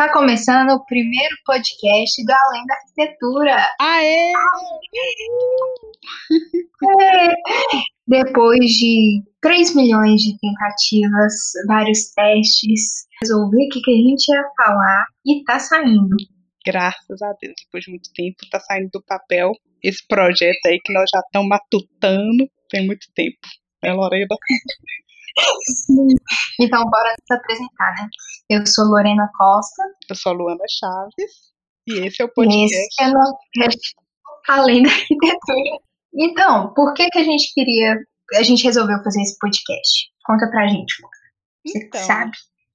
Está começando o primeiro podcast do Além da Arquitetura. Aê! É. Depois de 3 milhões de tentativas, vários testes, resolvi o que, que a gente ia falar e tá saindo. Graças a Deus, depois de muito tempo, tá saindo do papel esse projeto aí que nós já estamos matutando tem muito tempo. É, Lorena? Então, bora nos apresentar, né? Eu sou Lorena Costa. Eu sou Luana Chaves. E esse é o podcast. Esse é o podcast Além da Arquitetura. Então, por que, que a gente queria. A gente resolveu fazer esse podcast? Conta pra gente, Você Então, sabe?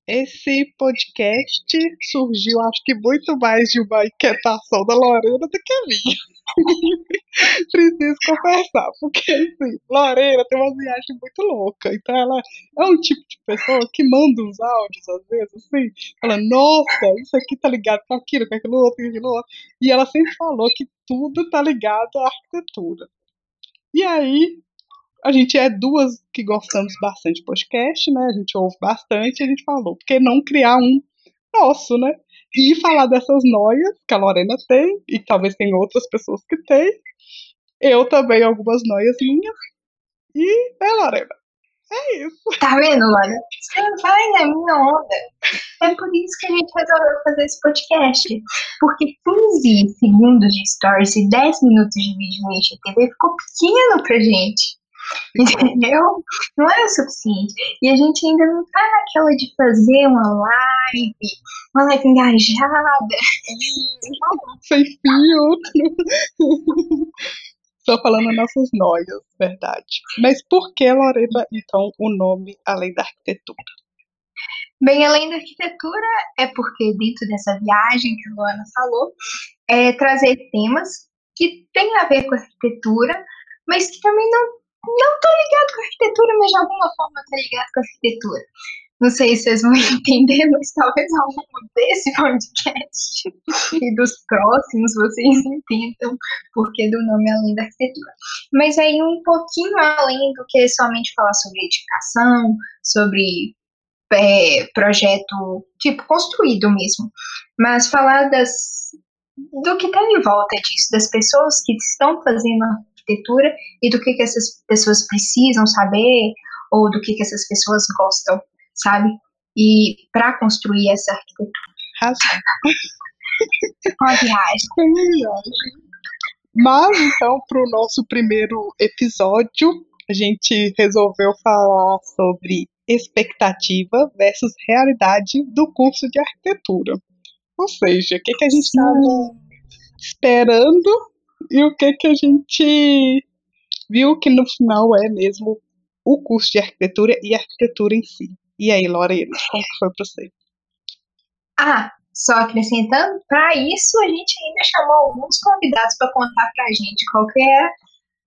Esse podcast surgiu, acho que muito mais de uma inquietação da Lorena do que a minha. Preciso confessar, porque assim, Lorena tem uma viagem muito louca. Então ela é um tipo de pessoa que manda uns áudios, às vezes, assim, ela, nossa, isso aqui tá ligado com aquilo, com aquilo outro, com aquilo outro. E ela sempre falou que tudo tá ligado à arquitetura. E aí, a gente é duas que gostamos bastante de podcast, né? A gente ouve bastante, a gente falou, por que não criar um nosso, né? E falar dessas noias que a Lorena tem, e talvez tem outras pessoas que têm. Eu também, algumas noias minhas. E, né, Lorena? É isso. Tá vendo, Lorena? Você vai na minha onda. É por isso que a gente resolveu fazer esse podcast. Porque 15 segundos de stories e 10 minutos de vídeo no IGTV ficou pequeno pra gente. Entendeu? Não é o suficiente. E a gente ainda não tá naquela de fazer uma live, uma live engajada. Sem filtro. Só falando nossas noias, verdade. Mas por que, Lorena, então, o nome Além da Arquitetura? Bem, além da arquitetura, é porque dentro dessa viagem que a Luana falou, é trazer temas que têm a ver com arquitetura, mas que também não não tô ligado com arquitetura, mas de alguma forma tô ligado com arquitetura. Não sei se vocês vão entender, mas talvez ao longo desse podcast e dos próximos vocês entendam por que do nome Além da Arquitetura. Mas aí um pouquinho além do que somente falar sobre edificação, sobre é, projeto tipo construído mesmo, mas falar das do que está em volta disso, das pessoas que estão fazendo arquitetura e do que, que essas pessoas precisam saber ou do que, que essas pessoas gostam, sabe? E para construir essa arquitetura. Razão. Uma viagem. Mas, então, para o nosso primeiro episódio, a gente resolveu falar sobre expectativa versus realidade do curso de arquitetura. Ou seja, o que, que a gente estava esperando e o que, que a gente viu que no final é mesmo o curso de arquitetura e a arquitetura em si. E aí, Lorena, como que foi para você? Ah, só acrescentando, para isso a gente ainda chamou alguns convidados para contar para a gente qual que era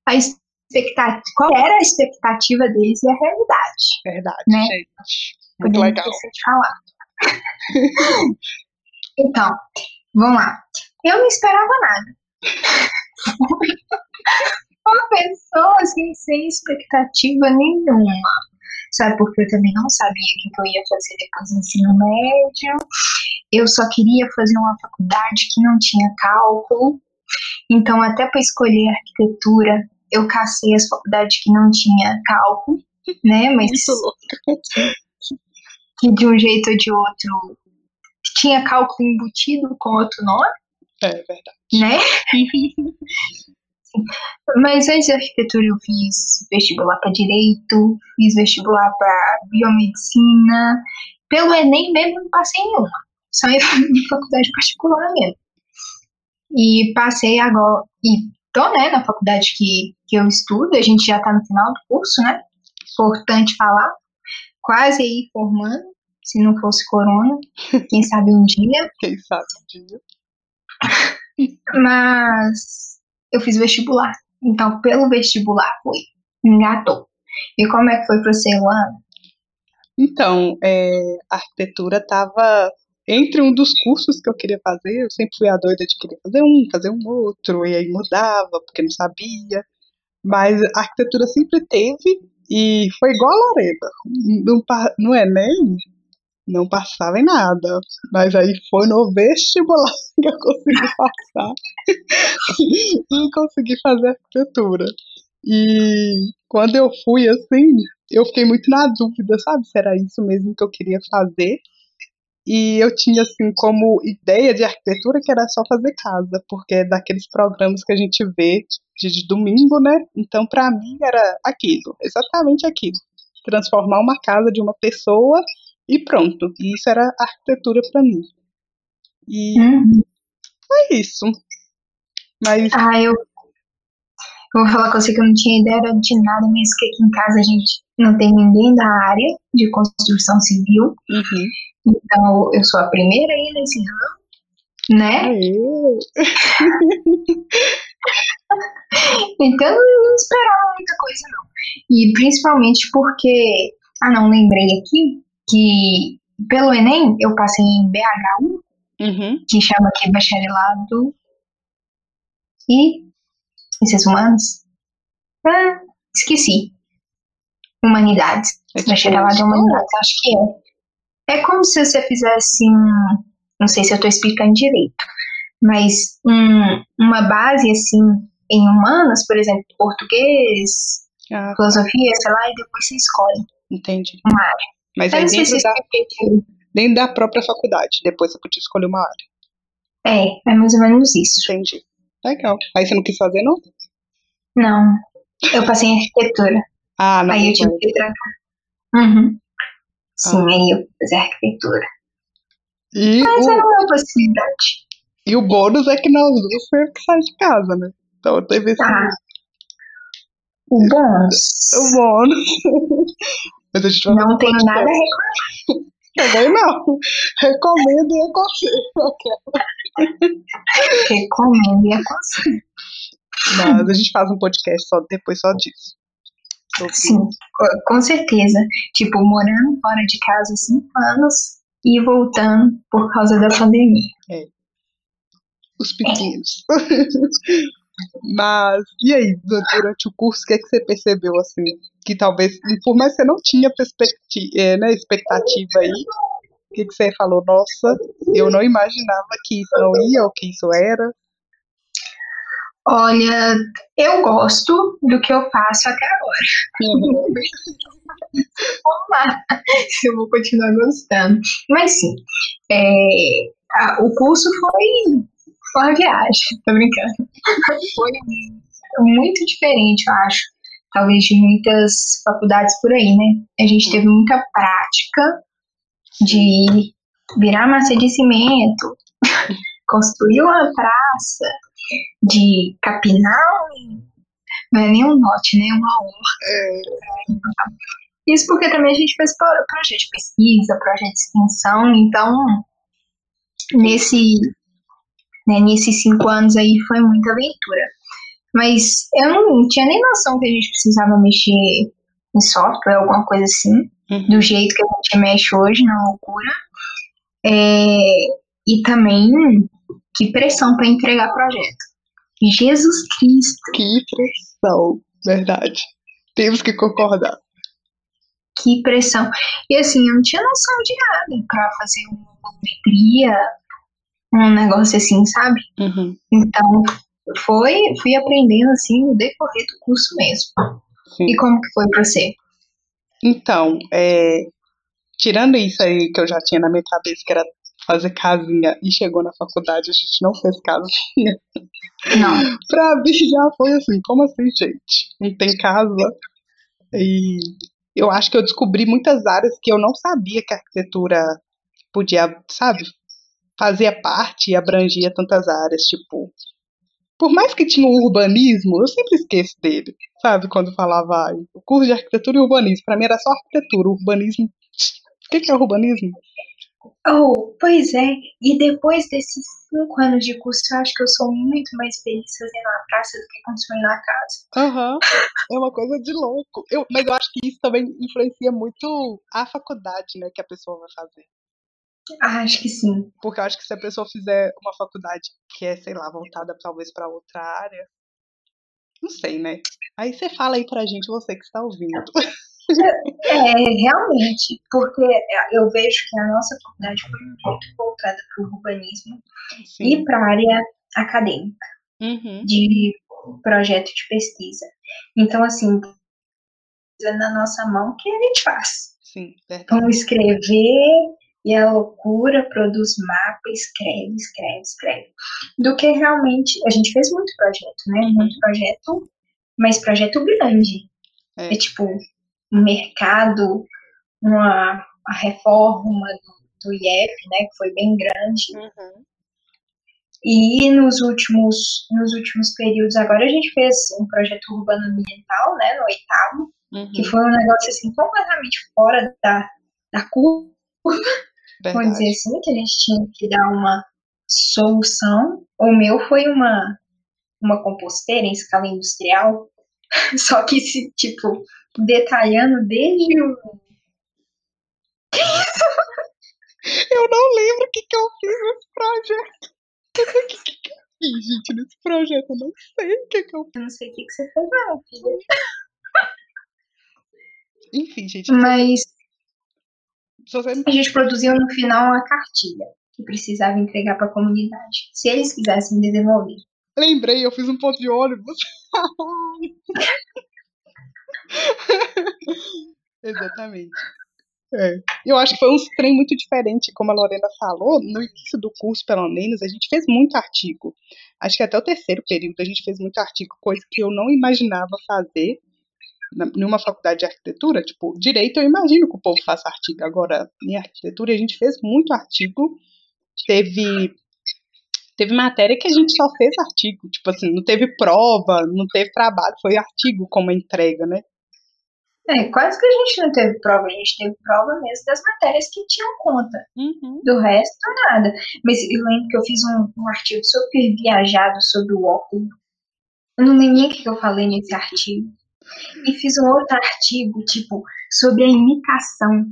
a expectativa, qual era a expectativa deles e a realidade. Verdade, Né? gente. Muito Podemos legal. de falar. então, vamos lá. Eu não esperava nada. Uma pessoa assim, sem expectativa nenhuma. Sabe, porque eu também não sabia o que eu ia fazer depois do ensino médio. Eu só queria fazer uma faculdade que não tinha cálculo. Então, até para escolher arquitetura, eu cacei as faculdades que não tinha cálculo, né? Mas que de um jeito ou de outro tinha cálculo embutido com outro nome, É verdade. né? Mas antes da arquitetura eu fiz vestibular para direito, fiz vestibular para biomedicina. Pelo Enem mesmo não passei em uma, só em faculdade particular mesmo. E passei agora, e tô né, na faculdade que, que eu estudo, a gente já tá no final do curso, né? Importante falar. Quase aí formando, se não fosse corona, quem sabe um dia. Quem sabe um dia. Mas eu fiz vestibular. Então, pelo vestibular, foi. Engatou. E como é que foi pra você, Luana? Então, é, a arquitetura estava entre um dos cursos que eu queria fazer. Eu sempre fui a doida de querer fazer um, fazer um outro, e aí mudava, porque não sabia. Mas a arquitetura sempre teve, e foi igual a Lorena. No, pa- no Enem, não passava em nada. Mas aí foi no vestibular que eu consegui passar e consegui fazer arquitetura. E quando eu fui assim, eu fiquei muito na dúvida, sabe, se era isso mesmo que eu queria fazer. E eu tinha assim como ideia de arquitetura que era só fazer casa, porque é daqueles programas que a gente vê de, de domingo, né? Então para mim era aquilo, exatamente aquilo. Transformar uma casa de uma pessoa e pronto. E isso era arquitetura para mim. E Uhum. é isso. Mas Ah, eu, eu vou falar com você que eu não tinha ideia de nada, mesmo que aqui em casa a gente não tem ninguém da área de construção civil. uhum. Então eu sou a primeira aí nesse ramo, né? Então eu não esperava muita coisa, não. E principalmente porque. Ah, não, lembrei aqui que pelo Enem eu passei em BH1, Uhum. que chama aqui Bacharelado e Ciências Humanas. Ah, esqueci. Humanidades. É tipo Bacharelado isso. Humanidades, acho que é. É como se você fizesse um. Não sei se eu estou explicando direito, mas um, uma base assim em humanas, por exemplo, português, Ah, filosofia, sei lá, e depois você escolhe entendi. uma área. Mas aí dentro da, é dentro da própria faculdade, depois você podia escolher uma área. É, é mais ou menos isso. Entendi. Legal. Aí você não quis fazer, não? Não, eu passei em arquitetura. Ah, não. aí eu tive que trancar. Uhum. Sim, Ah. aí eu fiz arquitetura. E Mas o, era uma possibilidade. e o bônus é que nós duas foi que saí de casa, né? Então teve esse Ah. O bônus. o bônus. Mas a gente vai Não tenho um nada a reclamar. Também não. Recomendo e aconselho. Recomendo e aconselho. Mas a gente faz um podcast só, depois só disso. Sim, co- com certeza. Tipo, morando fora de casa cinco anos e voltando por causa da pandemia. os pequenos. Mas, e aí, durante o curso, o que, é que você percebeu, assim, que talvez, por mais que você não tinha perspectiva, né, expectativa aí, o que, que você falou? Nossa, eu não imaginava que isso não ia, ou que isso era. Olha, eu gosto do que eu faço até agora. Vamos lá, se eu vou continuar gostando. Mas sim, é, a- o curso foi, foi uma viagem, tô brincando. Foi muito diferente, eu acho. Talvez de muitas faculdades por aí, né? A gente teve muita prática de virar massa de cimento, construir uma praça, de capinar um, não é nem um lote, né? Uma horta. Isso porque também a gente fez pro- projeto de pesquisa, projeto de extensão, então nesse, né, nesses cinco anos aí foi muita aventura. Mas eu não tinha nem noção que a gente precisava mexer em software, alguma coisa assim Uhum. do jeito que a gente mexe hoje, na loucura. É, e também, que pressão para entregar projeto. Jesus Cristo, Que pressão, verdade. Temos que concordar. que pressão. E assim, eu não tinha noção de nada para fazer uma volumetria, um negócio assim, sabe? Uhum. Então, foi, fui aprendendo assim no decorrer do curso mesmo. Sim. E como que foi pra você? Então, é, tirando isso aí que eu já tinha na minha cabeça, que era fazer casinha, e chegou na faculdade, a gente não fez casinha. Não. Pra mim já foi assim, como assim, gente? Não tem casa? E eu acho que eu descobri muitas áreas que eu não sabia que a arquitetura podia, sabe, fazia parte e abrangia tantas áreas, tipo, por mais que tinha o urbanismo, eu sempre esqueço dele, sabe, quando falava ah, o curso de arquitetura e urbanismo, pra mim era só arquitetura, urbanismo, o que que é urbanismo? Oh, pois é. E depois desses cinco anos de curso, eu acho que eu sou muito mais feliz fazendo a praça do que construindo a casa. Aham, é uma coisa de louco. Eu, mas eu acho que isso também influencia muito a faculdade, né, que a pessoa vai fazer. Ah, acho que sim. Porque eu acho que se a pessoa fizer uma faculdade que é, sei lá, voltada talvez para outra área, não sei, né? Aí você fala aí pra gente, você que está ouvindo. É, realmente, porque eu vejo que a nossa faculdade foi muito voltada para o urbanismo Sim. e para a área acadêmica, Uhum. de projeto de pesquisa. Então, assim, na nossa mão, o que a gente faz? Sim, verdade. Vamos escrever e a loucura produz mapa, escreve, escreve, escreve. Do que realmente. A gente fez muito projeto, né? Muito projeto, mas projeto grande. É. É, tipo um mercado, uma reforma do, do IEP, né? Que foi bem grande. Uhum. E nos últimos, nos últimos períodos, agora a gente fez um projeto urbano ambiental, né? No oitavo, que Uhum. foi um negócio assim completamente fora da, da curva. vamos dizer assim, que a gente tinha que dar uma solução. O meu foi uma, uma composteira em escala industrial, só que, se, tipo, detalhando desde o. Eu não lembro o que, que eu fiz nesse projeto. O que, que, que eu fiz, gente, nesse projeto? Eu não sei o que, que eu Eu não sei o que, que você fez, não, filha. Enfim, gente. Mas você a gente produziu no final uma cartilha que precisava entregar para a comunidade, se eles quisessem desenvolver. lembrei, eu fiz um ponto de ônibus. Exatamente. É. Eu acho que foi um trem muito diferente, como a Lorena falou, no início do curso, pelo menos, a gente fez muito artigo. Acho que até o terceiro período a gente fez muito artigo, coisa que eu não imaginava fazer na, em uma faculdade de arquitetura. Tipo, direito eu imagino que o povo faça artigo. Agora, em arquitetura, a gente fez muito artigo. Teve teve matéria que a gente só fez artigo, tipo assim, não teve prova, não teve trabalho, foi artigo como entrega, né? É, quase que a gente não teve prova, a gente teve prova mesmo das matérias que tinham conta. Uhum. Do resto, nada. Mas eu lembro que eu fiz um, um artigo super viajado sobre o óculos. Eu não lembro nem o que eu falei nesse artigo. E fiz um outro artigo, tipo, sobre a imitação.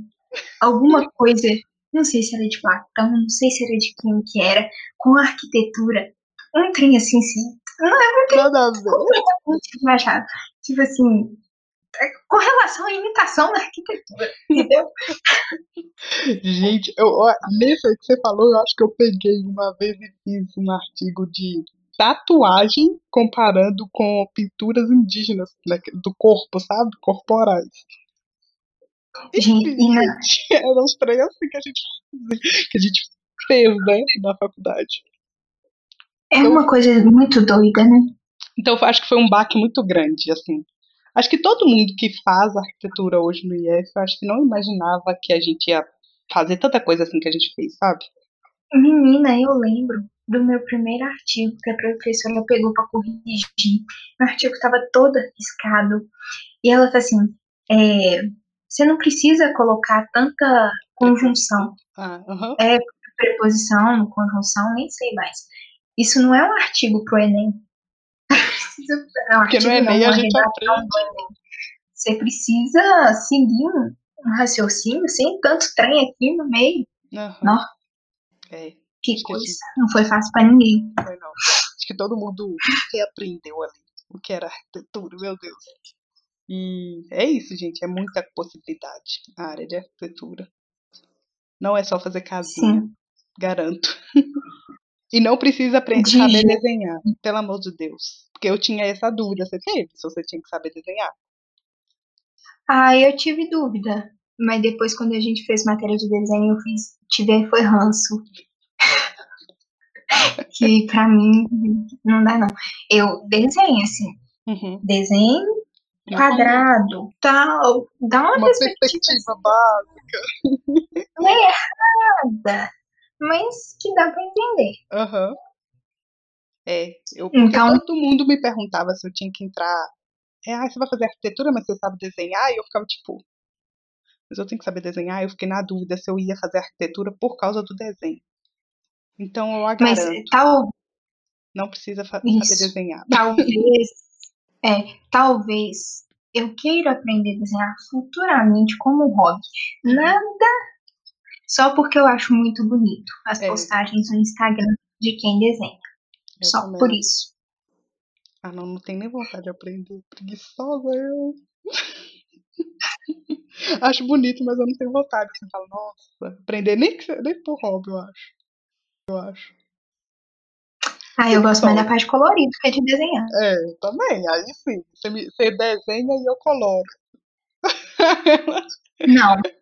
Alguma coisa, não sei se era de Platão, não sei se era de quem que era, com a arquitetura. Um trem assim, assim, Nada a ver. completamente viajado. Tipo assim, é com relação à imitação da arquitetura, entendeu? Gente, eu, aí que você falou, eu acho que eu peguei uma vez e fiz um artigo de tatuagem comparando com pinturas indígenas né, do corpo, sabe? Corporais. Gente, e na, Gente, era uns trem assim que a gente que a gente fez, né, na faculdade. é uma coisa muito doida, né? Então acho que foi um baque muito grande, assim. Acho que todo mundo que faz arquitetura hoje no IF, eu acho que não imaginava que a gente ia fazer tanta coisa assim que a gente fez, sabe? Menina, eu lembro do meu primeiro artigo que a professora pegou para corrigir. O artigo estava todo arriscado. E ela falou assim: é, você não precisa colocar tanta conjunção, Ah, aham. preposição, conjunção, nem sei mais. Isso não é um artigo pro Enem. É um Porque no artigo, não, Enem a gente aprende. Enem. Você precisa seguir um, um raciocínio sem tanto trem aqui no meio. Aham. Não. É, Que Acho que coisa. sim. Não foi fácil para ninguém. foi não. Acho que todo mundo reaprendeu ali o que era arquitetura, meu Deus. E é isso, gente. É muita possibilidade a área de arquitetura. Não é só fazer casinha, Sim. garanto. E não precisa aprender De saber desenhar, pelo amor de Deus. Porque eu tinha essa dúvida, você teve, se você tinha que saber desenhar. Ah, eu tive dúvida. Mas depois, quando a gente fez matéria de desenho, eu fiz. Tive foi ranço. Que pra mim não dá, não. Eu desenho, assim. Uhum. Desenho quadrado, tal. Dá uma, Uma perspectiva perspectiva básica. errada. Mas que dá pra entender. Aham. É, eu, Então- todo mundo me perguntava se eu tinha que entrar. É, ah, você vai fazer arquitetura, mas você sabe desenhar? E eu ficava tipo, mas eu tenho que saber desenhar? Eu fiquei na dúvida se eu ia fazer arquitetura por causa do desenho. Então eu a Mas garanto, tal, não precisa fa- Isso. desenhar. talvez. é, talvez eu queira aprender a desenhar futuramente como hobby. Nada só porque eu acho muito bonito as É. postagens no Instagram de quem desenha. Eu só também. por isso. Ah, não, não tenho nem vontade de aprender. Preguiçosa eu. acho bonito, mas eu não tenho vontade. Assim, falo, nossa, aprender nem, nem por hobby, eu acho. Eu acho. Ah, eu gosto mais da parte colorida que é de desenhar. É, também. Aí sim, você, me, você desenha e eu coloro. Não.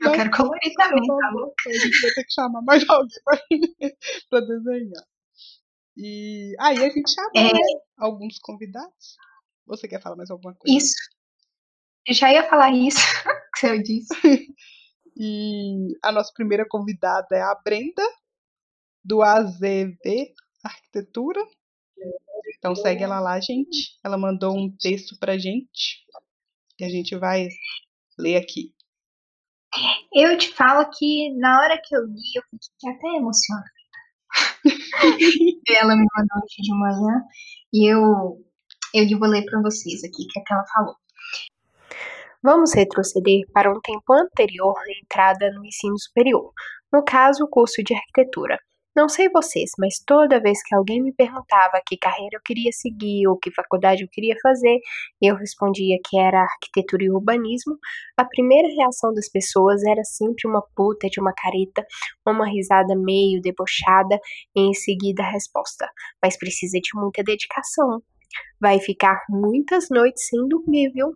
Eu quero colorir também, tá louco? A gente vai ter que chamar mais alguém pra, pra desenhar. E aí a gente chamou É. né, alguns convidados. Você quer falar mais alguma coisa? Isso. Eu já ia falar isso que você disse. E a nossa primeira convidada é a Brenda, do AZV Arquitetura. Então segue ela lá, gente. Ela mandou um texto pra gente. Que a gente vai ler aqui. Eu te falo que na hora que eu li, eu fiquei até emocionada. ela me mandou hoje de manhã e eu, eu vou ler para vocês aqui o que, é que ela falou. Vamos retroceder para um tempo anterior à entrada no ensino superior, no caso, o curso de arquitetura. Não sei vocês, mas toda vez que alguém me perguntava que carreira eu queria seguir ou que faculdade eu queria fazer, e eu respondia que era arquitetura e urbanismo, a primeira reação das pessoas era sempre uma puta de uma careta, uma risada meio debochada e em seguida a resposta: mas precisa de muita dedicação. Vai ficar muitas noites sem dormir, viu?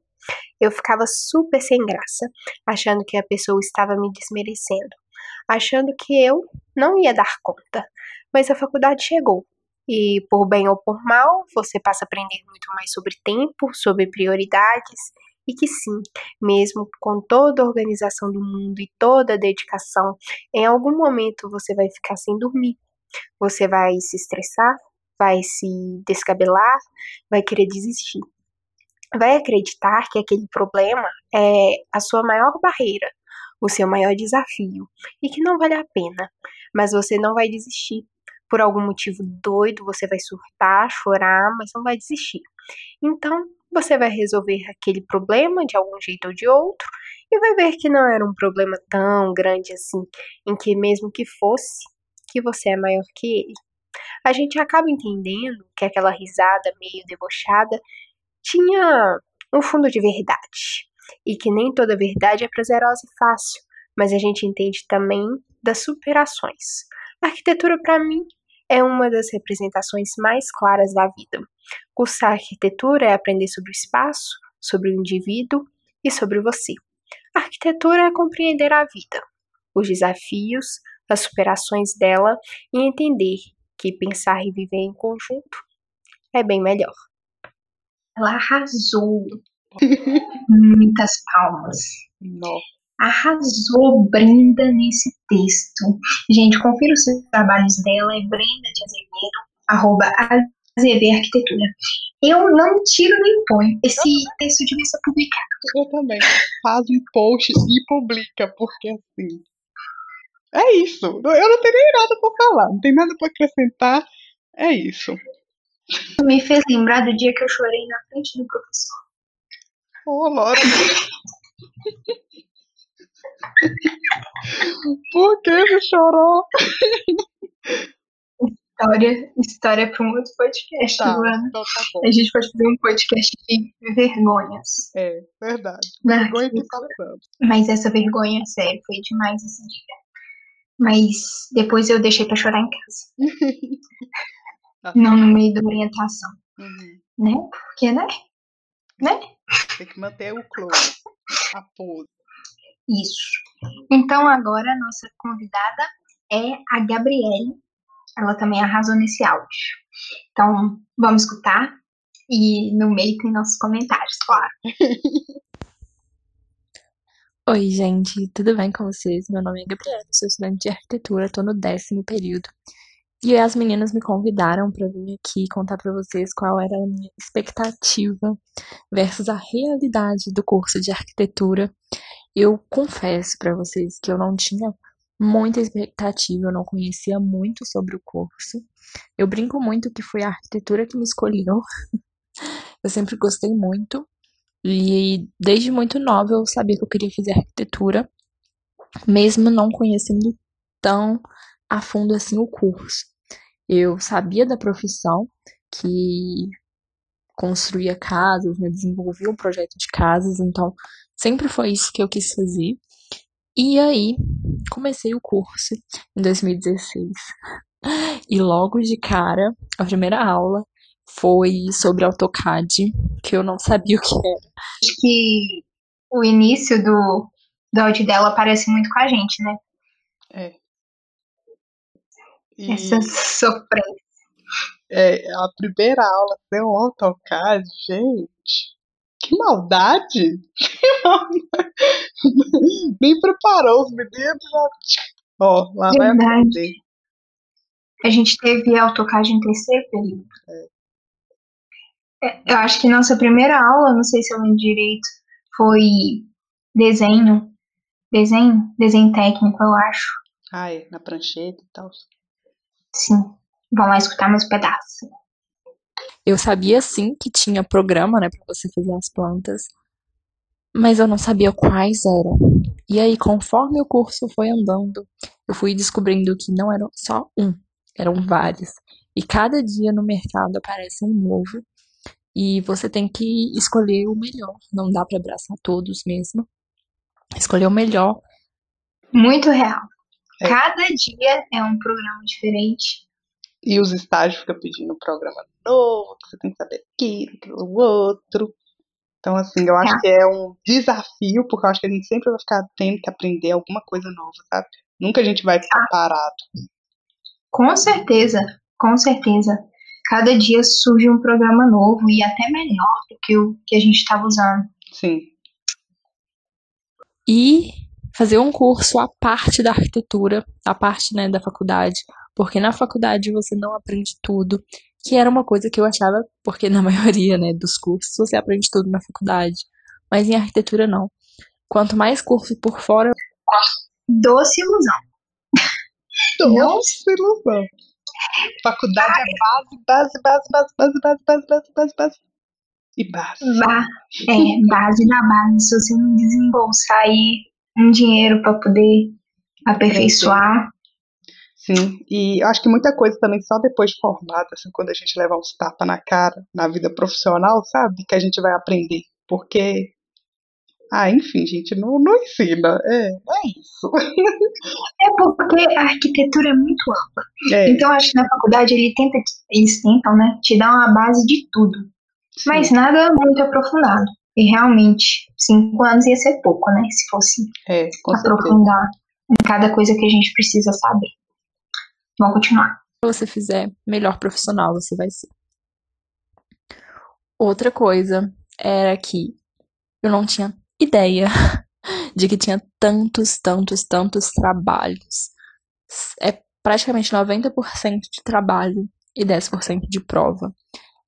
Eu ficava super sem graça, achando que a pessoa estava me desmerecendo, achando que eu não ia dar conta. Mas a faculdade chegou. E por bem ou por mal, você passa a aprender muito mais sobre tempo, sobre prioridades, e que sim, mesmo com toda a organização do mundo e toda a dedicação, em algum momento você vai ficar sem dormir. Você vai se estressar, vai se descabelar, vai querer desistir vai acreditar que aquele problema é a sua maior barreira, o seu maior desafio e que não vale a pena, mas você não vai desistir. Por algum motivo doido, você vai surtar, chorar, mas não vai desistir. Então, você vai resolver aquele problema de algum jeito ou de outro e vai ver que não era um problema tão grande assim, em que mesmo que fosse, que você é maior que ele. A gente acaba entendendo que aquela risada meio debochada tinha um fundo de verdade. E que nem toda verdade é prazerosa e fácil, mas a gente entende também das superações. A arquitetura, para mim, é uma das representações mais claras da vida. Cursar arquitetura é aprender sobre o espaço, sobre o indivíduo e sobre você. A arquitetura é compreender a vida, os desafios, as superações dela e entender que pensar e viver em conjunto é bem melhor. Ela arrasou. Muitas palmas. Nossa. Arrasou Brenda nesse texto. Gente, confira os trabalhos dela, é Brenda de Azevedo, arroba AZV Arquitetura. Eu não tiro nem ponho. Esse texto devia ser publicado. Eu também. Faz um post e publica, porque assim. É isso. Eu não tenho nem nada pra falar, não tem nada pra acrescentar. É isso. Me fez lembrar do dia que eu chorei na frente do professor. Laura. Por que você chorou? História, história para um outro podcast, Tá, Luana. então tá bom. A gente pode fazer um podcast de vergonhas. É, verdade. na Vergonha que passamos. Mas essa vergonha, sério, foi demais esse dia. Mas depois eu deixei pra chorar em casa. Ah. Não no meio da orientação, Uhum. né? Porque, né? Tem que manter o close, a pose. Isso. Então agora a nossa convidada é a Gabriele. Ela também arrasou nesse áudio. Então vamos escutar. E no meio tem nossos comentários, claro. Oi, gente, tudo bem com vocês? Meu nome é Gabriela, sou estudante de arquitetura, tô no décimo período. E as meninas me convidaram para vir aqui contar para vocês qual era a minha expectativa versus a realidade do curso de arquitetura. Eu confesso para vocês que eu não tinha muita expectativa, eu não conhecia muito sobre o curso. Eu brinco muito que foi a arquitetura que me escolheu. Eu sempre gostei muito. E desde muito nova eu sabia que eu queria fazer arquitetura, mesmo não conhecendo tão a fundo assim o curso. Eu sabia da profissão que construía casas, né, desenvolvia um projeto de casas, então Sempre foi isso que eu quis fazer. E aí, comecei o curso em 2016. E logo de cara, a primeira aula foi sobre AutoCAD, que eu não sabia o que era. Acho que o início do, do áudio dela parece muito com a gente, né? É. E Essa sofrência. é, a primeira aula um AutoCAD, gente. Que maldade! Que maldade. Nem preparou os meninos. Ó, lá vai Verdade. aprender. A gente teve AutoCAD em terceiro período. É, Eu acho que nossa primeira aula, não sei se eu lembro direito, foi desenho. Desenho? Desenho técnico, eu acho. Ah, é, na prancheta e tal. Sim. Vamos lá escutar meus pedaços. Eu sabia sim que tinha programa, né, para você fazer as plantas, mas eu não sabia quais eram. E aí, conforme o curso foi andando, eu fui descobrindo que não era só um, eram vários. E cada dia no mercado aparece um novo, e você tem que escolher o melhor. Não dá para abraçar todos mesmo. Escolher o melhor. Muito real. É. Cada dia é um programa diferente. E os estágios ficam pedindo um programa novo, que você tem que saber aquilo, aquilo outro. Então, assim, eu acho Tá. que é um desafio, porque eu acho que a gente sempre vai ficar tendo que aprender alguma coisa nova, sabe? Nunca a gente vai ficar parado. Com certeza, com certeza. Cada dia surge um programa novo e até melhor do que o que a gente estava usando. Sim. e fazer um curso à parte da arquitetura, à parte, né, da faculdade, porque na faculdade você não aprende tudo, que era uma coisa que eu achava, porque na maioria, né, dos cursos você aprende tudo na faculdade, mas em arquitetura não. Quanto mais curso por fora, Doce ilusão. Nossa, ilusão. Faculdade é base, base, base, base, base, base, base, base, base, base. E base. Ba- é, base da base. Se você não desembolsar aí um dinheiro para poder aperfeiçoar, Sim, e eu acho que muita coisa também só depois de formada, assim, quando a gente levar uns tapas na cara na vida profissional, sabe? Que a gente vai aprender. Porque, ah, enfim, gente, não, não ensina. É, é isso. é porque a arquitetura é muito ampla. É, Então, acho que na faculdade ele tenta, eles tentam, né, te dar uma base de tudo. sim, Mas nada muito aprofundado. E realmente, cinco anos ia ser pouco, né? Se fosse é, com certeza. aprofundar em cada coisa que a gente precisa saber. Vamos continuar. você fizer, melhor profissional você vai ser. Outra coisa era que eu não tinha ideia de que tinha tantos, tantos, tantos trabalhos. É praticamente 90% de trabalho e 10% de prova.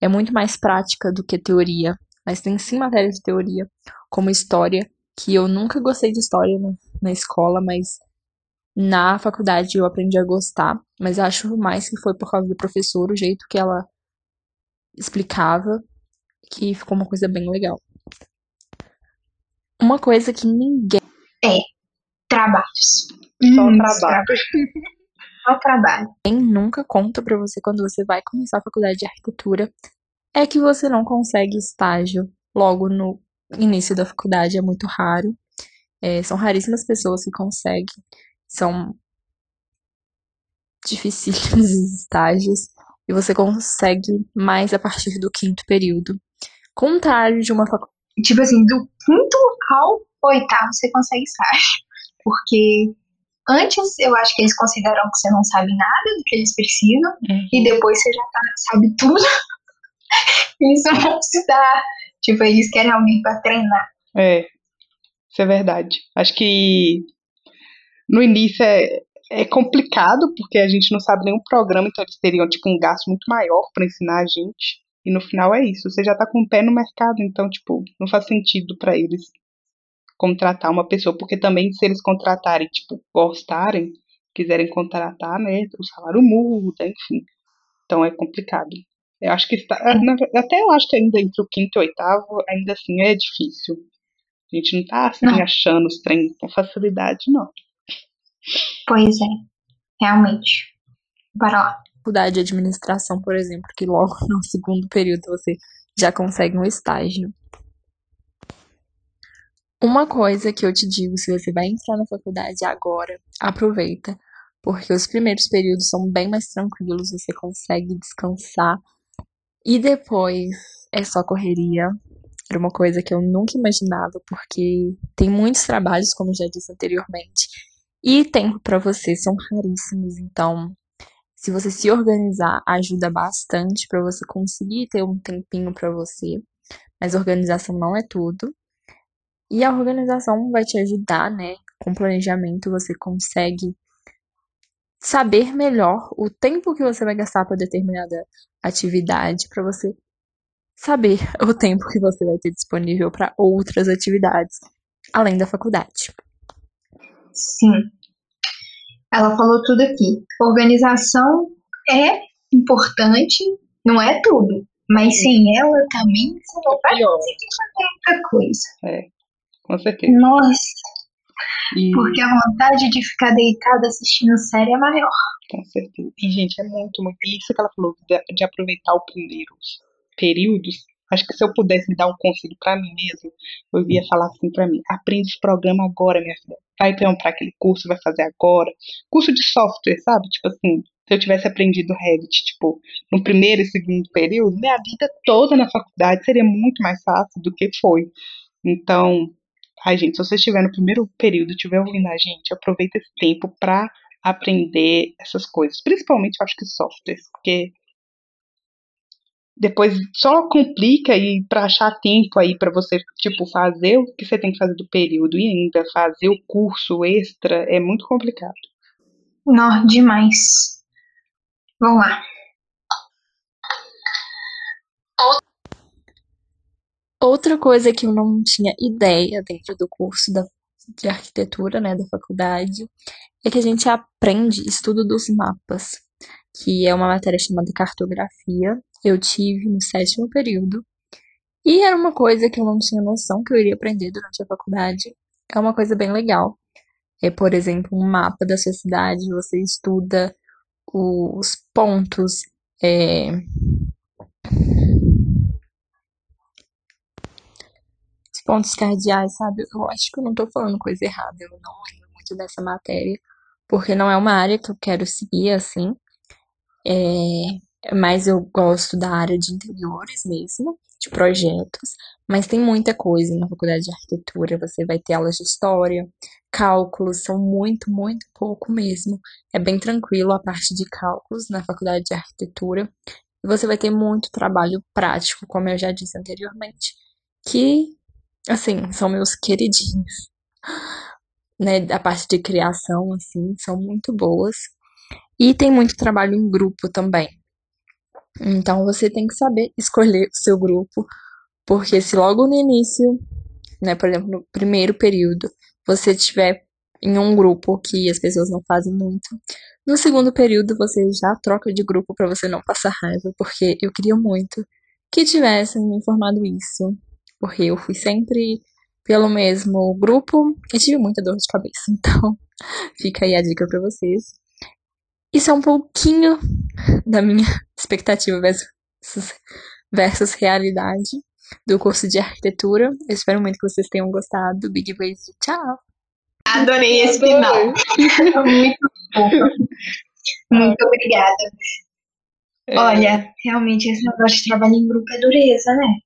É muito mais prática do que teoria, mas tem sim matérias de teoria, como história, que eu nunca gostei de história na, na escola, mas na faculdade eu aprendi a gostar, mas acho mais que foi por causa do professor, o jeito que ela explicava, que ficou uma coisa bem legal. Uma coisa que ninguém Trabalhos. Só Hum, trabalho. Só trabalho. nunca conta pra você quando você vai começar a faculdade de arquitetura é que você não consegue estágio logo no início da faculdade, é muito raro. É, são raríssimas pessoas que conseguem, são dificílimos os estágios e você consegue mais a partir do quinto período. Contrário de uma faculdade. Tipo assim, do quinto ao oitavo você consegue estágio. Porque antes eu acho que eles consideram que você não sabe nada do que eles precisam. E depois você já tá, sabe tudo. Eles não se dar. Tipo, eles querem alguém pra treinar. É, isso é verdade. Acho que no início é, é complicado, porque a gente não sabe nenhum programa, então eles teriam tipo um gasto muito maior para ensinar a gente. E no final é isso, você já tá com o pé no mercado, então, tipo, não faz sentido para eles contratar uma pessoa, porque também se eles contratarem, tipo, gostarem, quiserem contratar, né, o salário muda, enfim. Então é complicado. Eu acho que está, ve- até eu acho que ainda entre o quinto e o oitavo, ainda assim é difícil. A gente não tá assim Não. achando os trem com facilidade, não. Pois é. Realmente. Bora lá. faculdade de administração, por exemplo, que logo no segundo período você já consegue um estágio. Uma coisa que eu te digo, se você vai entrar na faculdade agora, aproveita, porque os primeiros períodos são bem mais tranquilos, você consegue descansar. E depois é só correria. Era uma coisa que eu nunca imaginava, porque tem muitos trabalhos, como já disse anteriormente, e tempo para você são raríssimos, então se você se organizar, ajuda bastante para você conseguir ter um tempinho para você. Mas organização não é tudo. E a organização vai te ajudar, né? Com planejamento você consegue saber melhor o tempo que você vai gastar para determinada atividade, para você saber o tempo que você vai ter disponível para outras atividades, além da faculdade. Sim. Ela falou tudo aqui. Organização é importante, não é tudo. Mas sem ela também você não vai conseguir fazer muita coisa. É, com certeza. Nossa. E... Porque a vontade de ficar deitada assistindo série é maior. Com certeza. E, gente, é muito, muito. Isso que ela falou, de, de aproveitar os primeiros períodos. Acho que se eu pudesse me dar um conselho para mim mesmo, eu ia falar assim para mim: aprende os programas agora, minha filha. Vai perguntar aquele curso, vai fazer agora. Curso de software, sabe? Tipo assim, se eu tivesse aprendido Revit, tipo, no primeiro e segundo período, minha vida toda na faculdade seria muito mais fácil do que foi. Então, Ai, gente, se você estiver no primeiro período estiver ouvindo a gente, aproveita esse tempo para aprender essas coisas. Principalmente, eu acho que softwares, porque depois só complica e para achar tempo aí para você, tipo, fazer o que você tem que fazer do período e ainda fazer o curso extra é muito complicado. Não, demais. Vamos lá. Outra coisa que eu não tinha ideia dentro do curso da, de arquitetura, né, da faculdade, é que a gente aprende estudo dos mapas, que é uma matéria chamada cartografia. Eu tive no sétimo período. E era uma coisa que eu não tinha noção que eu iria aprender durante a faculdade. É uma coisa bem legal. É, por exemplo, um mapa da sua cidade, você estuda os pontos, é, pontos cardeais, sabe? Eu acho que eu não tô falando coisa errada, eu não lembro muito dessa matéria, porque não é uma área que eu quero seguir assim. É, mas eu gosto da área de interiores mesmo, de projetos, mas tem muita coisa na faculdade de arquitetura. Você vai ter aulas de história, cálculos, são muito, muito pouco mesmo. É bem tranquilo a parte de cálculos na faculdade de arquitetura. Você vai ter muito trabalho prático, como eu já disse anteriormente, que assim, são meus queridinhos. Né, a parte de criação, assim, são muito boas. E tem muito trabalho em grupo também. Então você tem que saber escolher o seu grupo, porque se logo no início, né, por exemplo, no primeiro período, você tiver em um grupo que as pessoas não fazem muito, no segundo período você já troca de grupo para você não passar raiva, porque eu queria muito que tivessem me informado isso porque eu fui sempre pelo mesmo grupo e tive muita dor de cabeça. Então, fica aí a dica para vocês. Isso é um pouquinho da minha expectativa versus, versus realidade do curso de arquitetura. Eu espero muito que vocês tenham gostado. Big beijo, tchau! Adorei esse final. muito Muito obrigada. É. Olha, realmente esse negócio de trabalho em grupo é dureza, né?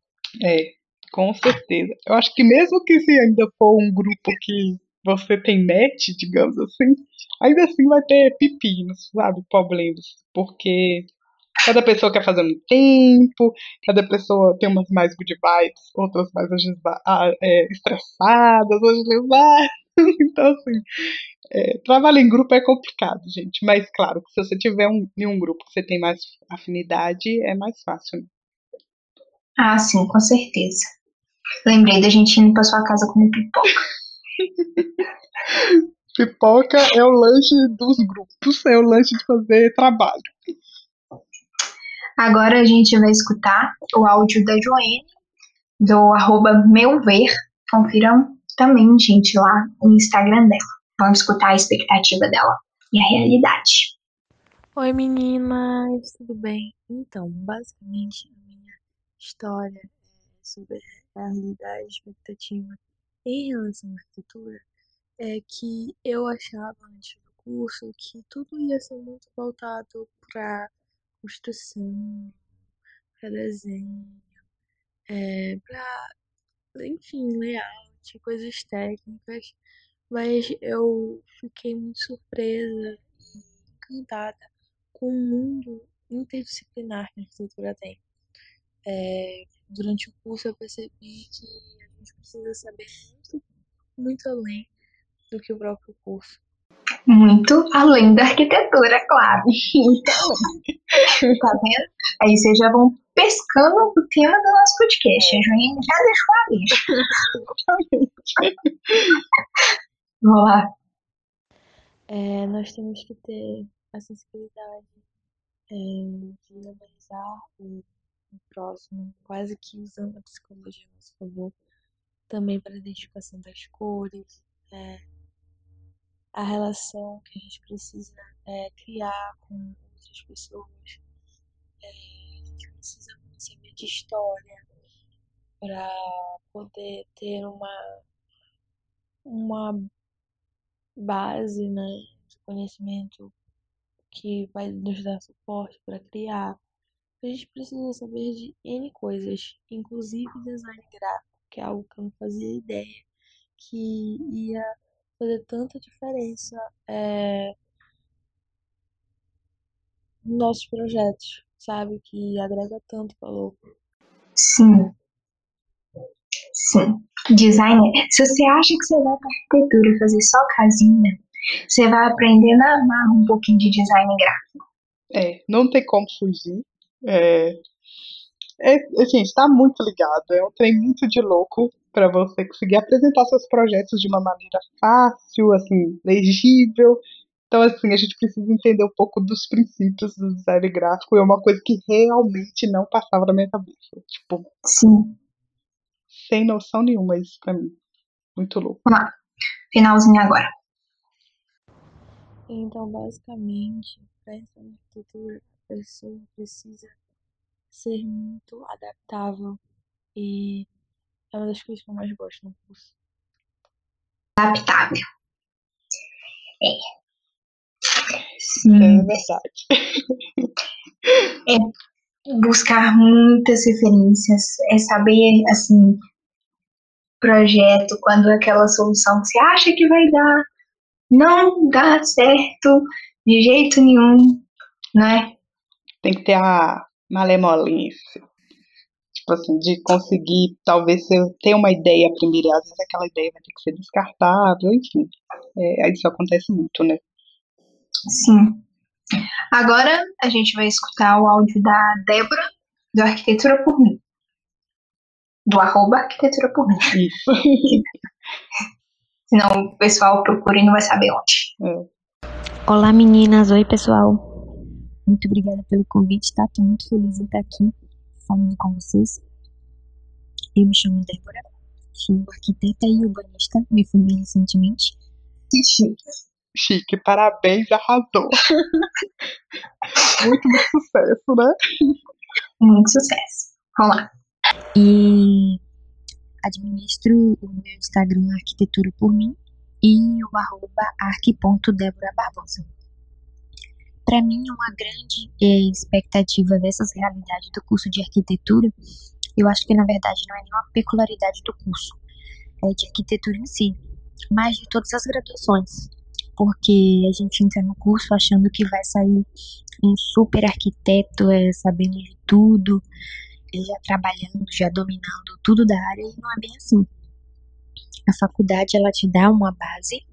É. Com certeza. Eu acho que mesmo que se ainda for um grupo que você tem match, digamos assim, ainda assim vai ter pepinos, sabe? Problemas. Porque cada pessoa quer fazer no tempo, cada pessoa tem umas mais good vibes, outras mais ah, é, estressadas, agilizadas. Então, assim, é, trabalho em grupo é complicado, gente. Mas, claro, se você tiver um, em um grupo que você tem mais afinidade, é mais fácil. Né? Ah, sim, com certeza. Lembrei da gente indo pra sua casa comer pipoca. pipoca é o lanche dos grupos, é o lanche de fazer trabalho. Agora a gente vai escutar o áudio da Joene, do arroba meuver. Confiram também, gente, lá no Instagram dela. Vamos escutar a expectativa dela e a realidade. Oi meninas, tudo bem? Então, basicamente história é sobre realidade, expectativa em relação à arquitetura é que eu achava antes do curso que tudo ia ser muito voltado para construção, para desenho, é, para, enfim, layout, coisas técnicas, mas eu fiquei muito surpresa e encantada com o mundo interdisciplinar que a arquitetura tem. É, durante o curso eu percebi que a gente precisa saber muito, muito além do que o próprio curso. Muito além da arquitetura, claro. Muito além. tá vendo? Aí vocês já vão pescando o tema do nosso podcast. A Joinha já deixou a deixa. Vamos lá. É, nós temos que ter a sensibilidade é, de analisar o, o próximo, quase que usando a psicologia a nosso favor, também para a identificação das cores, é, a relação que a gente precisa é, criar com outras pessoas. É, a gente precisa saber de história para poder ter uma, uma base né, de conhecimento que vai nos dar suporte para criar. A gente precisa saber de N coisas, inclusive design gráfico, que é algo que eu não fazia ideia que ia fazer tanta diferença é, nos nossos projetos, sabe? Que agrega tanto valor. Sim. Sim. Designer, se você acha que você vai para arquitetura fazer só casinha, você vai aprender na amar um pouquinho de design gráfico. É, não tem como fugir. É, é, gente, tá muito ligado. É um trem muito de louco para você conseguir apresentar seus projetos de uma maneira fácil, assim, legível. Então, assim, a gente precisa entender um pouco dos princípios do design gráfico. É uma coisa que realmente não passava na minha cabeça. Tipo, Sim. sem noção nenhuma isso pra mim. Muito louco. Vamos lá. Finalzinho agora. Então, basicamente, para essa arquitetura, a pessoa precisa ser muito adaptável e é uma das coisas que eu mais gosto no curso. Adaptável. É. É Sim. verdade. Buscar muitas referências. É saber, assim, projeto, quando aquela solução que você acha que vai dar, não dá certo de jeito nenhum, né? Tem que ter a malemolência. Tipo assim, de conseguir, talvez, ter uma ideia primeiro, às vezes aquela ideia vai ter que ser descartável, enfim. É, isso acontece muito, né? Sim. Agora a gente vai escutar o áudio da Débora, do Arquitetura por Mim. Do arroba Arquitetura por Mim. Isso. Senão o pessoal procura e não vai saber onde. Olá meninas, oi pessoal. Muito obrigada pelo convite, tá? Tô muito feliz em estar aqui falando com vocês. Eu me chamo Débora, sou arquiteta e urbanista, me formei recentemente. Chique, parabéns, arrasou. muito, muito sucesso, né? Muito sucesso. Vamos lá. e administro o meu Instagram Arquitetura por Mim e o arroba arq.débora Barbosa. Para mim, uma grande eh, expectativa dessas realidades do curso de arquitetura, eu acho que na verdade não é nenhuma peculiaridade do curso, é de arquitetura em si, mas de todas as graduações, porque a gente entra no curso achando que vai sair um super arquiteto, é, sabendo de tudo, já trabalhando, já dominando tudo da área e não é bem assim. A faculdade ela te dá uma base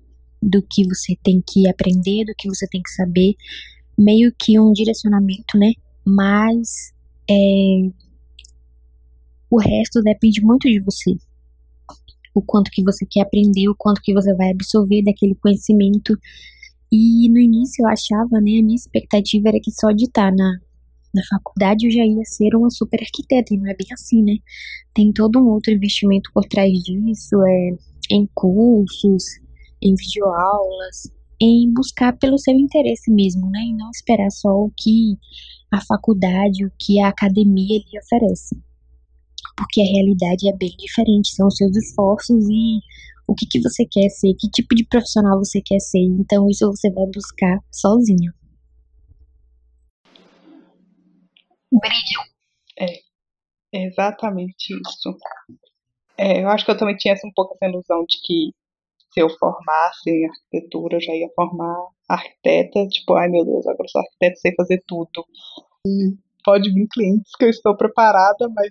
do que você tem que aprender, do que você tem que saber, meio que um direcionamento, né? Mas é, o resto depende muito de você. O quanto que você quer aprender, o quanto que você vai absorver daquele conhecimento. E no início eu achava, né, a minha expectativa era que só de estar na na faculdade eu já ia ser uma super arquiteta, e não é bem assim, né? Tem todo um outro investimento por trás disso, é em cursos, em videoaulas, em buscar pelo seu interesse mesmo, né? E não esperar só o que a faculdade, o que a academia lhe oferece. porque a realidade é bem diferente, são os seus esforços e o que, que você quer ser, que tipo de profissional você quer ser. Então, isso você vai buscar sozinho. Brilho. É exatamente isso. É, eu acho que eu também tinha essa, um pouco essa ilusão de que se eu formasse em arquitetura, eu já ia formar arquiteta. Tipo, ai meu Deus, agora sou arquiteta, sei fazer tudo. E pode vir clientes que eu estou preparada, mas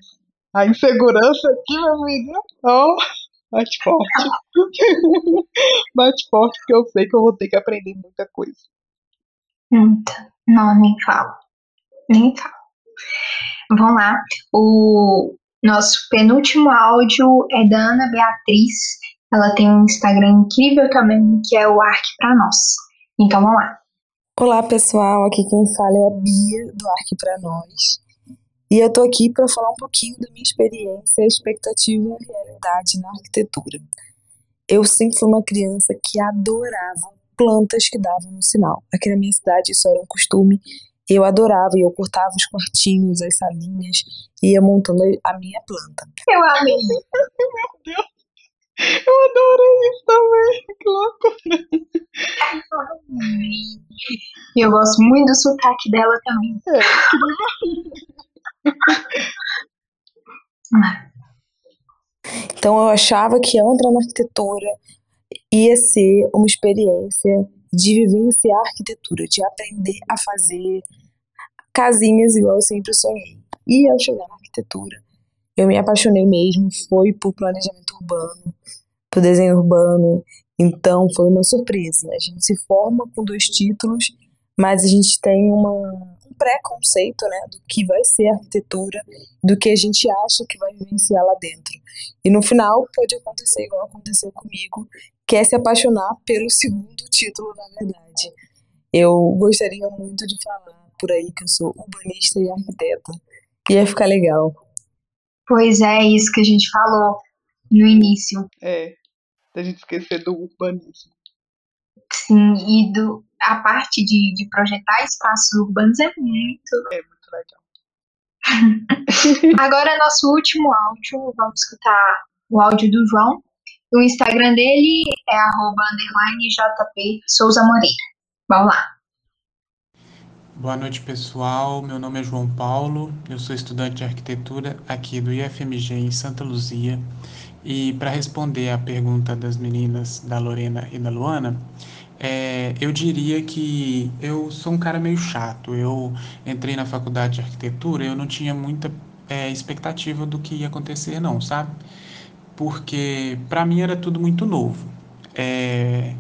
a insegurança aqui, minha amiga, ó, bate forte. bate forte, porque eu sei que eu vou ter que aprender muita coisa. Muita. Não, nem falo. Nem falo. Vamos lá. O nosso penúltimo áudio é da Ana Beatriz. Ela tem um Instagram incrível também, que é o Arc para Nós. Então vamos lá. Olá pessoal, aqui quem fala é a Bia do Arc para Nós. E eu tô aqui para falar um pouquinho da minha experiência, expectativa e realidade na arquitetura. Eu sempre fui uma criança que adorava plantas que davam no sinal. Aqui na minha cidade isso era um costume eu adorava, e eu cortava os quartinhos, as salinhas, e ia montando a minha planta. Eu amei. Meu Deus! Eu adorei isso também, que loucura! E eu gosto muito do sotaque dela também. É, Então eu achava que entrar na arquitetura ia ser uma experiência de vivenciar a arquitetura, de aprender a fazer casinhas igual eu sempre sonhei. E ao chegar na arquitetura, eu me apaixonei mesmo, foi por planejamento urbano, por desenho urbano, então foi uma surpresa. A gente se forma com dois títulos, mas a gente tem uma, um preconceito né, do que vai ser arquitetura, do que a gente acha que vai vivenciar lá dentro. E no final pode acontecer igual aconteceu comigo, que é se apaixonar pelo segundo título, na verdade. Eu gostaria muito de falar por aí que eu sou urbanista e arquiteta. Ia ficar legal. Pois é, isso que a gente falou no início. É, da gente esquecer do urbanismo. Sim, e do, a parte de, de projetar espaços urbanos é muito. É muito legal. Agora, nosso último áudio, vamos escutar o áudio do João. O Instagram dele é JP Souza Moreira. Vamos lá. Boa noite, pessoal. Meu nome é João Paulo, eu sou estudante de arquitetura aqui do IFMG em Santa Luzia. E para responder à pergunta das meninas, da Lorena e da Luana, é, eu diria que eu sou um cara meio chato. Eu entrei na faculdade de arquitetura, eu não tinha muita é, expectativa do que ia acontecer, não, sabe? Porque para mim era tudo muito novo. É,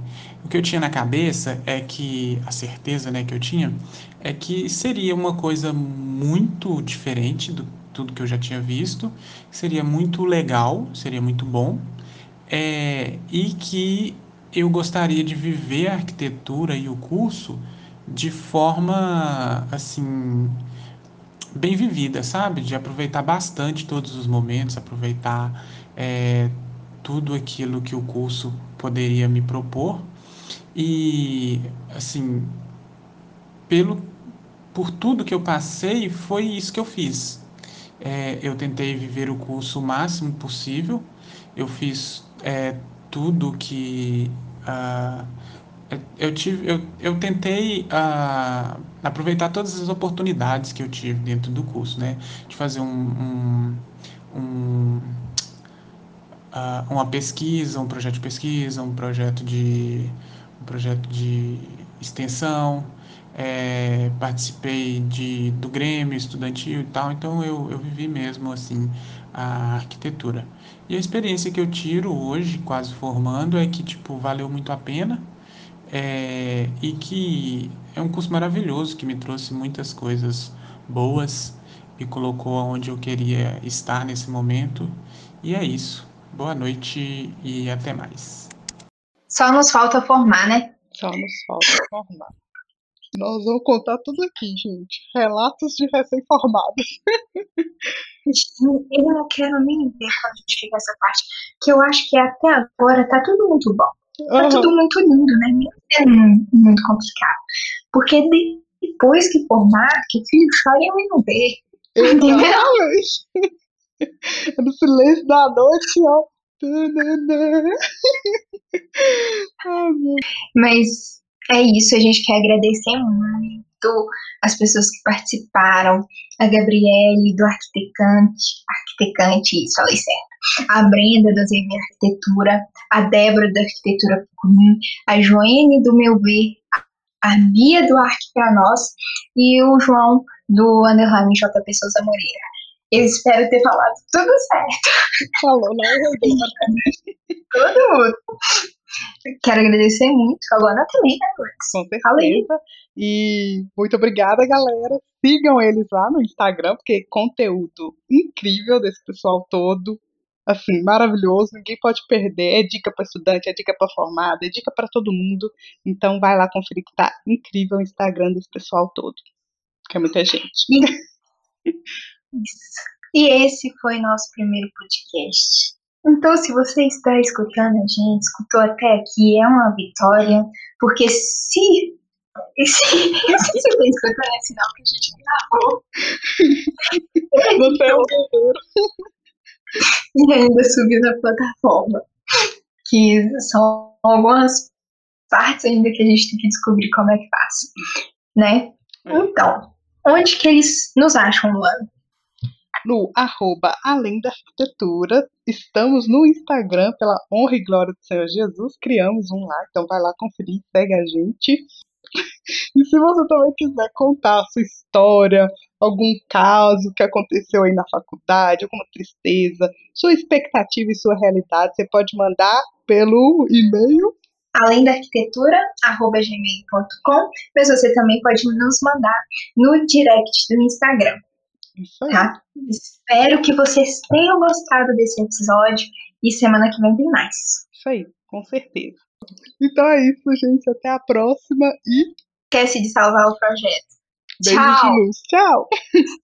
o que eu tinha na cabeça é que a certeza, né, que eu tinha é que seria uma coisa muito diferente do tudo que eu já tinha visto, seria muito legal, seria muito bom, é, e que eu gostaria de viver a arquitetura e o curso de forma assim bem vivida, sabe? De aproveitar bastante todos os momentos, aproveitar é, tudo aquilo que o curso poderia me propor e assim pelo por tudo que eu passei foi isso que eu fiz. É, eu tentei viver o curso o máximo possível. Eu fiz é, tudo que uh, eu tive eu, eu tentei uh, aproveitar todas as oportunidades que eu tive dentro do curso né? De fazer um, um, um uh, uma pesquisa, um projeto de pesquisa, um projeto de, um projeto de extensão, é, participei de, do Grêmio estudantil e tal, então eu, eu vivi mesmo assim a arquitetura. E a experiência que eu tiro hoje, quase formando, é que tipo valeu muito a pena é, e que é um curso maravilhoso que me trouxe muitas coisas boas, me colocou onde eu queria estar nesse momento e é isso. Boa noite e até mais. Só nos falta formar, né? Só nos falta formar. Nós vamos contar tudo aqui, gente. Relatos de recém-formados. Eu não quero nem ver quando a gente chega essa parte. Que eu acho que até agora tá tudo muito bom. Tá Uhum. tudo muito lindo, né? Sendo muito complicado. Porque depois que formar, que filho chora e mãe não vê. Entendeu? É no silêncio da noite, ó. Mas é isso, a gente quer agradecer muito as pessoas que participaram, a Gabriele do Arquitecante, Arquitecante, isso, falei certo, a Brenda do ZV Arquitetura, a Débora da Arquitetura Pucunim, a Joene do Meu Ver, a Bia do Arque para Nós e o João do Underline JP Souza Moreira. Eu espero ter falado tudo certo. Falou, não errei. Todo mundo. Quero agradecer muito. A Luana também, né, Lux? Com certeza. E muito obrigada, galera. Sigam eles lá no Instagram, porque conteúdo incrível desse pessoal todo. Assim, maravilhoso, ninguém pode perder. É dica para estudante, é dica para formada, é dica para todo mundo. Então vai lá conferir que tá incrível o Instagram desse pessoal todo. Que é muita gente. Isso. E esse foi nosso primeiro podcast. Então, se você está escutando a gente, escutou até aqui, é uma vitória, porque se. e Se, se você está escutando, é sinal que a gente gravou. Você é guerreiro. e ainda subiu na plataforma. Que são algumas partes ainda que a gente tem que descobrir como é que faz. Né? Então, onde que eles nos acham, Luana? No arroba Além da Arquitetura. Estamos no Instagram, pela honra e glória do Senhor Jesus. Criamos um lá, então vai lá conferir, segue a gente. E se você também quiser contar a sua história, algum caso que aconteceu aí na faculdade, alguma tristeza, sua expectativa e sua realidade, você pode mandar pelo e-mail além da arquitetura, arroba gmail.com, mas você também pode nos mandar no direct do Instagram, Isso aí. tá? Espero que vocês tenham gostado desse episódio e semana que vem tem mais. Isso aí, com certeza. Então é isso, gente. Até a próxima e Esquece de salvar o projeto. beijo Tchau! de luz. Tchau!